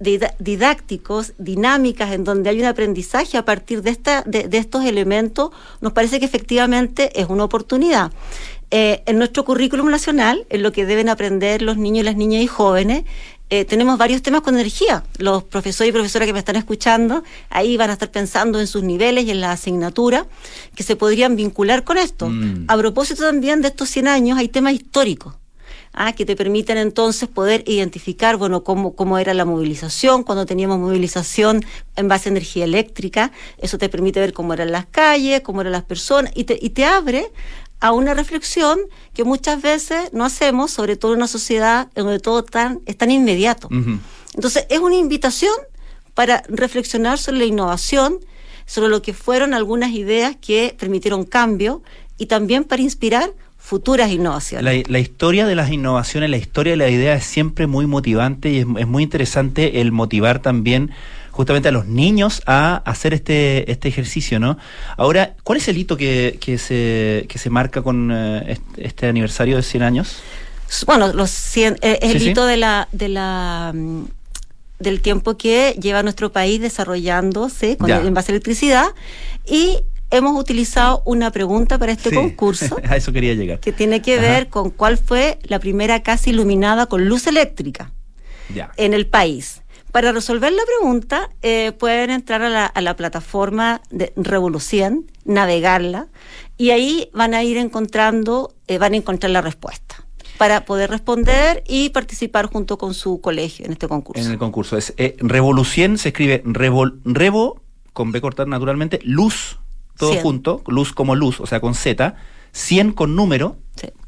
[SPEAKER 20] didácticos, dinámicas, en donde hay un aprendizaje a partir de, esta, de, estos elementos, nos parece que efectivamente es una oportunidad. Eh, en nuestro currículum nacional, en lo que deben aprender los niños, las niñas y jóvenes, eh, tenemos varios temas con energía. Los profesores y profesoras que me están escuchando, ahí van a estar pensando en sus niveles y en la asignatura que se podrían vincular con esto. Mm. A propósito también de estos 100 años, hay temas históricos. ¿ah? que te permiten entonces poder identificar, bueno, cómo, cómo era la movilización, cuando teníamos movilización en base a energía eléctrica, eso te permite ver cómo eran las calles, cómo eran las personas, y te, y te abre a una reflexión que muchas veces no hacemos, sobre todo en una sociedad en donde todo tan, es tan inmediato. Entonces, es una invitación para reflexionar sobre la innovación, sobre lo que fueron algunas ideas que permitieron cambio y también para inspirar futuras innovaciones.
[SPEAKER 1] La, historia de las innovaciones, la historia de la idea es siempre muy motivante y es, es muy interesante el motivar también justamente a los niños a hacer este, este ejercicio, ¿no? Ahora, ¿cuál es el hito que, que, se, que se marca con eh, este aniversario de 100 años?
[SPEAKER 20] Bueno, los 100, eh, es el hito de la... De la del tiempo que lleva nuestro país desarrollándose con en base a electricidad y hemos utilizado una pregunta para este concurso. [LAUGHS]
[SPEAKER 1] a eso quería llegar.
[SPEAKER 20] Que tiene que ver con cuál fue la primera casa iluminada con luz eléctrica en el país. Para resolver la pregunta, eh, pueden entrar a la, a la plataforma de Revolución, navegarla, y ahí van a ir encontrando, eh, van a encontrar la respuesta para poder responder y participar junto con su colegio en este concurso.
[SPEAKER 1] En el concurso. Es eh, Revolución, se escribe revol, Revo, con B cortar naturalmente, luz, todo
[SPEAKER 20] Cien.
[SPEAKER 1] junto, luz como luz, o sea, con Z, 100 con número,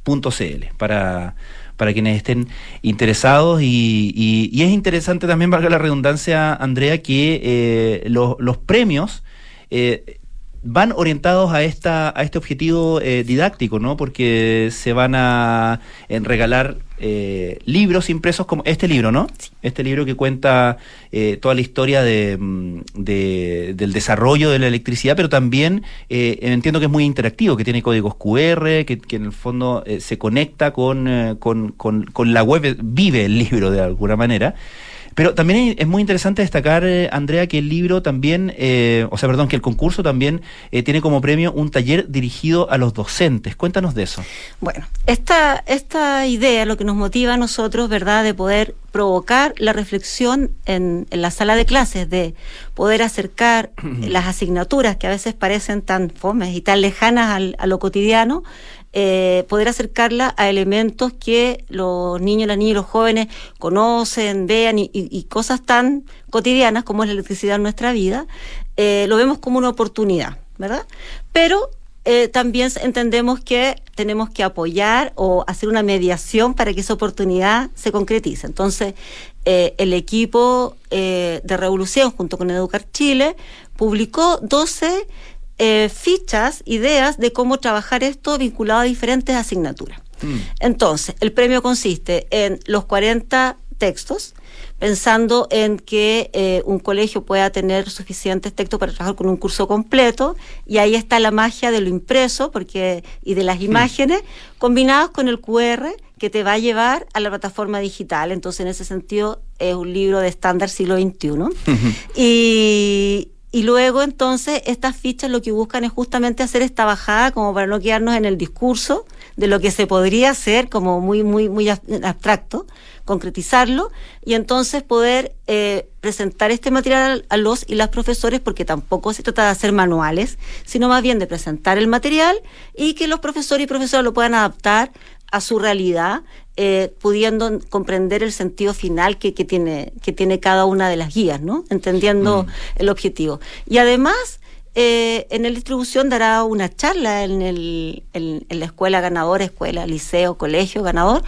[SPEAKER 1] punto CL, para, para quienes estén interesados. Y, y- y es interesante también, valga la redundancia, Andrea, que eh, los, los premios eh, van orientados a esta a este objetivo eh, didáctico, ¿no? Porque se van a eh, regalar eh, libros impresos como este libro, ¿no? Este libro que cuenta eh, toda la historia de, mm, de- del desarrollo de la electricidad, pero también eh, entiendo que es muy interactivo, que tiene códigos QR, que, que en el fondo eh, se conecta con, eh, con, con- con la web, vive el libro de alguna manera. Pero también es muy interesante destacar, eh, Andrea, que el libro también, eh, o sea, perdón, que el concurso también eh, tiene como premio un taller dirigido a los docentes. Cuéntanos de eso.
[SPEAKER 20] Bueno, esta, esta idea, lo que nos motiva a nosotros, ¿verdad?, de poder provocar la reflexión en, en la sala de clases, de poder acercar [CLEARS THROAT] las asignaturas que a veces parecen tan fomes y tan lejanas al- a lo cotidiano, eh, poder acercarla a elementos que los niños, las niñas y los jóvenes conocen, vean y, cosas tan cotidianas como es la electricidad en nuestra vida, eh, lo vemos como una oportunidad, ¿verdad? Pero eh, también entendemos que tenemos que apoyar o hacer una mediación para que esa oportunidad se concretice. Entonces, el equipo de Revolución, junto con Educar Chile, publicó 12 eh, fichas, ideas de cómo trabajar esto vinculado a diferentes asignaturas. Entonces, el premio consiste en los 40 textos, pensando en que eh, un colegio pueda tener suficientes textos para trabajar con un curso completo, y ahí está la magia de lo impreso porque y de las imágenes combinadas con el QR que te va a llevar a la plataforma digital. Entonces, en ese sentido, es un libro de estándar siglo XXI. Y, y luego entonces estas fichas lo que buscan es justamente hacer esta bajada como para no quedarnos en el discurso de lo que se podría hacer como muy, muy, muy ab- abstracto, concretizarlo y entonces poder eh, presentar este material a los y las profesores porque tampoco se trata de hacer manuales, sino más bien de presentar el material y que los profesores y profesoras lo puedan adaptar a su realidad, eh, pudiendo comprender el sentido final que, que tiene, que tiene cada una de las guías, ¿no? Entendiendo el objetivo. Y además, eh, en el distribución dará una charla en, el, en, en la escuela ganadora, escuela, liceo, colegio ganador,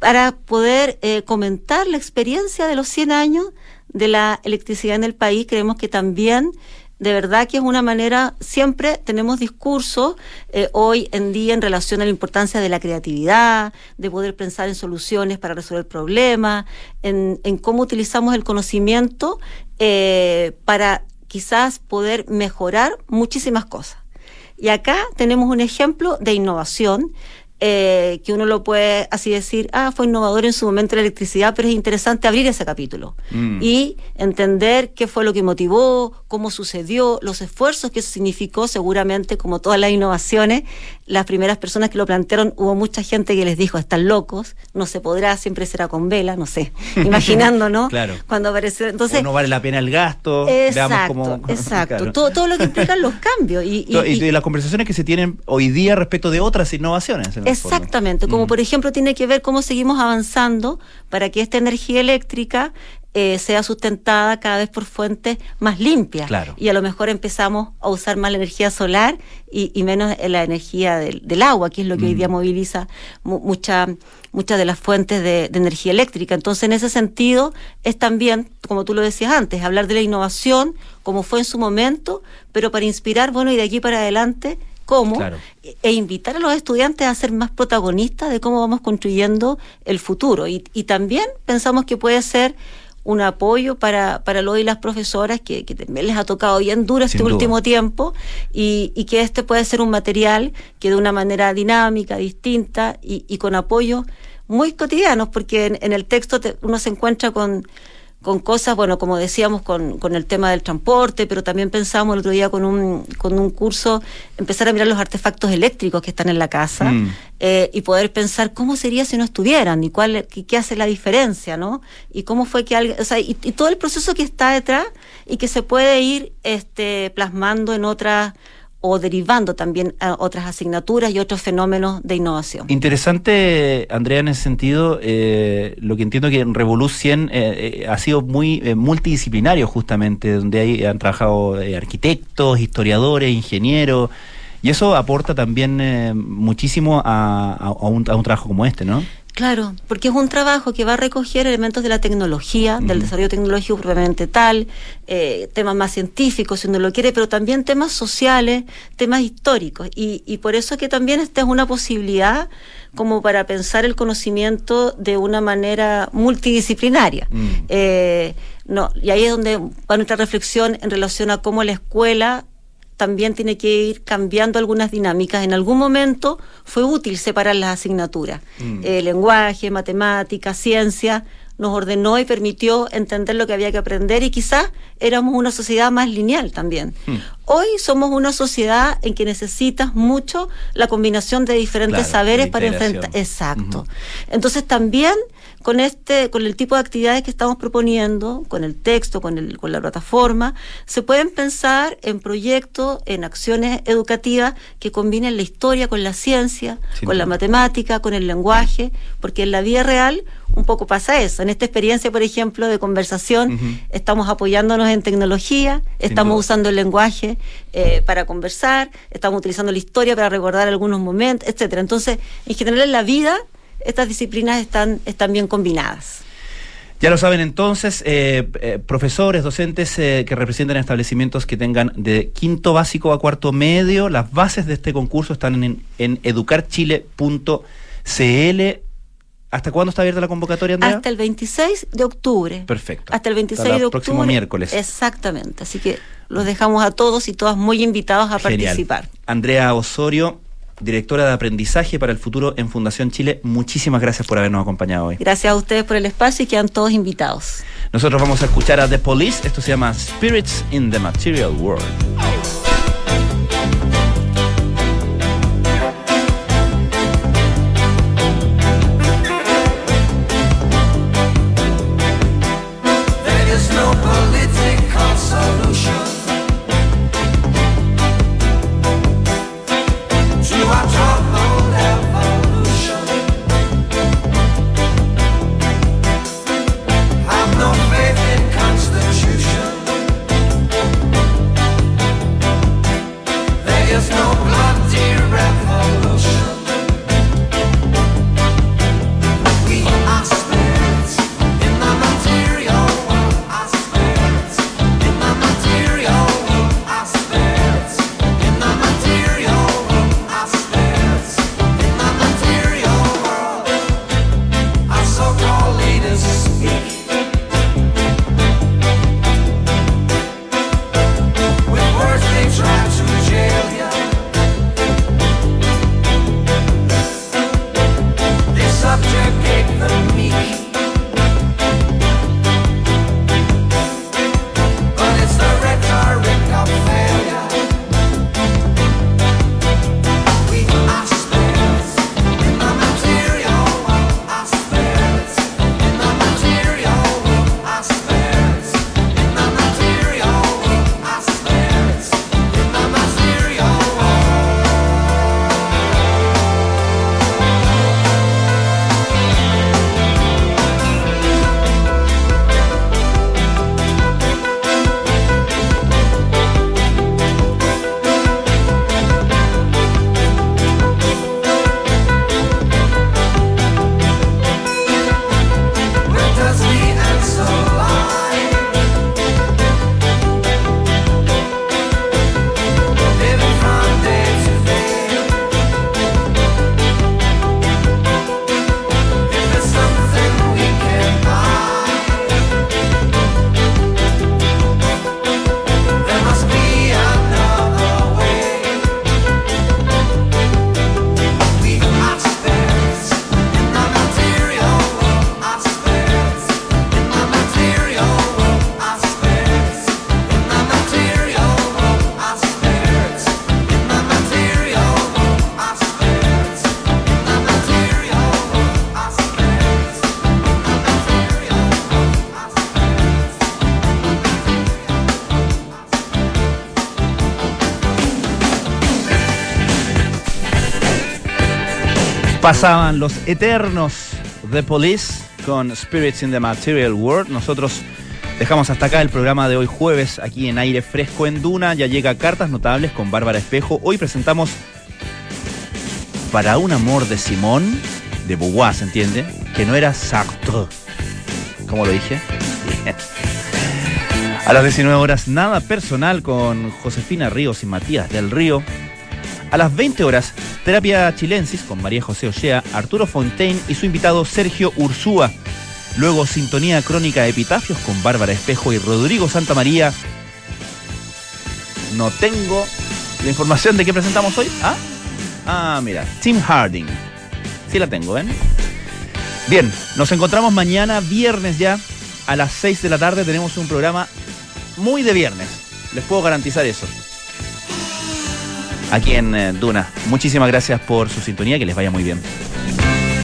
[SPEAKER 20] para poder eh, comentar la experiencia de los 100 años de la electricidad en el país. Creemos que también de verdad que es una manera, siempre tenemos discursos eh, hoy en día en relación a la importancia de la creatividad, de poder pensar en soluciones para resolver problemas, en, cómo utilizamos el conocimiento eh, para quizás poder mejorar muchísimas cosas. Y acá tenemos un ejemplo de innovación eh, que uno lo puede así decir, ah, fue innovador en su momento la electricidad, pero es interesante abrir ese capítulo
[SPEAKER 21] Mm.
[SPEAKER 20] y entender qué fue lo que motivó, cómo sucedió, los esfuerzos que eso significó, seguramente como todas las innovaciones, las primeras personas que lo plantearon, hubo mucha gente que les dijo, están locos, no se podrá, siempre será con vela, no sé, [LAUGHS] imaginando, ¿no?
[SPEAKER 1] Claro.
[SPEAKER 20] Cuando apareció, entonces...
[SPEAKER 1] O no vale la pena el gasto. veamos
[SPEAKER 20] Exacto,
[SPEAKER 1] cómo. [LAUGHS]
[SPEAKER 20] exacto.
[SPEAKER 1] Claro.
[SPEAKER 20] Todo, todo lo que implican los cambios. Y, y-
[SPEAKER 1] y las conversaciones que se tienen hoy día respecto de otras innovaciones.
[SPEAKER 20] Exactamente, como por ejemplo tiene que ver cómo seguimos avanzando para que esta energía eléctrica eh, sea sustentada cada vez por fuentes más limpias.
[SPEAKER 1] Claro.
[SPEAKER 20] Y a lo mejor empezamos a usar más la energía solar y, y menos la energía del, del agua, que es lo que hoy
[SPEAKER 21] Mm.
[SPEAKER 20] día moviliza mu- mucha- muchas de las fuentes de, de energía eléctrica. Entonces, en ese sentido, es también, como tú lo decías antes, hablar de la innovación, como fue en su momento, pero para inspirar, bueno, y de aquí para adelante, cómo
[SPEAKER 1] Claro.
[SPEAKER 20] e invitar a los estudiantes a ser más protagonistas de cómo vamos construyendo el futuro. Y, y también pensamos que puede ser un apoyo para, para los y las profesoras que, que también les ha tocado bien duro este
[SPEAKER 21] Sin duda.
[SPEAKER 20] último tiempo y, y que este puede ser un material que de una manera dinámica, distinta y, y con apoyos muy cotidianos, porque en, en el texto te- uno se encuentra con con cosas, bueno, como decíamos, con, con el tema del transporte, pero también pensamos el otro día con un, con un curso, empezar a mirar los artefactos eléctricos que están en la casa,
[SPEAKER 21] Mm.
[SPEAKER 20] eh, y poder pensar cómo sería si no estuvieran y cuál, qué, qué hace la diferencia, ¿no? Y cómo fue que alguien, o sea, y, y todo el proceso que está detrás y que se puede ir este, plasmando en otras o derivando también a otras asignaturas y otros fenómenos de innovación.
[SPEAKER 1] Interesante, Andrea, en ese sentido, eh, lo que entiendo que en Revolut 100 eh, eh, ha sido muy multidisciplinario justamente, donde hay, han trabajado arquitectos, historiadores, ingenieros, y eso aporta también muchísimo a un trabajo como este, ¿no?
[SPEAKER 20] Claro, porque es un trabajo que va a recoger elementos de la tecnología, del desarrollo tecnológico propiamente tal, eh, temas más científicos, si uno lo quiere, pero también temas sociales, temas históricos. Y, y por eso que también esta es una posibilidad como para pensar el conocimiento de una manera multidisciplinaria. Eh, no, y ahí es donde va nuestra reflexión en relación a cómo la escuela también tiene que ir cambiando algunas dinámicas. En algún momento fue útil separar las asignaturas.
[SPEAKER 21] Mm.
[SPEAKER 20] Eh, lenguaje, matemática, ciencia, nos ordenó y permitió entender lo que había que aprender y quizás éramos una sociedad más lineal también. Hoy somos una sociedad en que necesitas mucho la combinación de diferentes
[SPEAKER 21] Claro,
[SPEAKER 20] saberes para enfrentar. Exacto. Entonces también con este, con el tipo de actividades que estamos proponiendo, con el texto, con el, con la plataforma, se pueden pensar en proyectos, en acciones educativas que combinen la historia con la ciencia, con la matemática, con el lenguaje, porque en la vida real un poco pasa eso. En esta experiencia, por ejemplo, de conversación, estamos apoyándonos en tecnología, estamos usando el lenguaje eh, para conversar, estamos utilizando la historia para recordar algunos momentos, etcétera. Entonces, en general en la vida, estas disciplinas están, están bien combinadas.
[SPEAKER 1] Ya lo saben entonces, eh, eh, profesores, docentes eh, que representan establecimientos que tengan de quinto básico a cuarto medio, las bases de este concurso están en, en educarchile.cl. ¿Hasta cuándo está abierta la convocatoria, Andrea?
[SPEAKER 20] Hasta el 26 de octubre.
[SPEAKER 1] Perfecto.
[SPEAKER 20] Hasta el 26
[SPEAKER 1] Hasta el
[SPEAKER 20] de octubre.
[SPEAKER 1] próximo miércoles.
[SPEAKER 20] Exactamente. Así que los dejamos a todos y todas muy invitados a
[SPEAKER 1] Genial.
[SPEAKER 20] participar.
[SPEAKER 1] Andrea Osorio, directora de aprendizaje para el futuro en Fundación Chile, muchísimas gracias por habernos acompañado hoy.
[SPEAKER 20] Gracias a ustedes por el espacio y quedan todos invitados.
[SPEAKER 1] Nosotros vamos a escuchar a The Police, esto se llama Spirits in the Material World. Pasaban los eternos The Police con Spirits in the Material World. Nosotros dejamos hasta acá el programa de hoy jueves aquí en aire fresco en Duna. Ya llega Cartas Notables con Bárbara Espejo. Hoy presentamos Para un amor de Simón, de Beauvoir, ¿se entiende? Que no era Sartre. ¿Cómo lo dije? [LAUGHS] A las 19 horas, nada personal con Josefina Ríos y Matías del Río. A las 20 horas, Terapia Chilensis con María José Ochea, Arturo Fontaine y su invitado Sergio Ursúa. Luego, Sintonía Crónica Epitafios con Bárbara Espejo y Rodrigo Santa María. No tengo la información de qué presentamos hoy. Ah, ah mira, Tim Harding. Sí la tengo, ¿ven? Bien, nos encontramos mañana, viernes ya, a las 6 de la tarde. Tenemos un programa muy de viernes. Les puedo garantizar eso. Aquí en eh, Duna. Muchísimas gracias por su sintonía, que les vaya muy bien.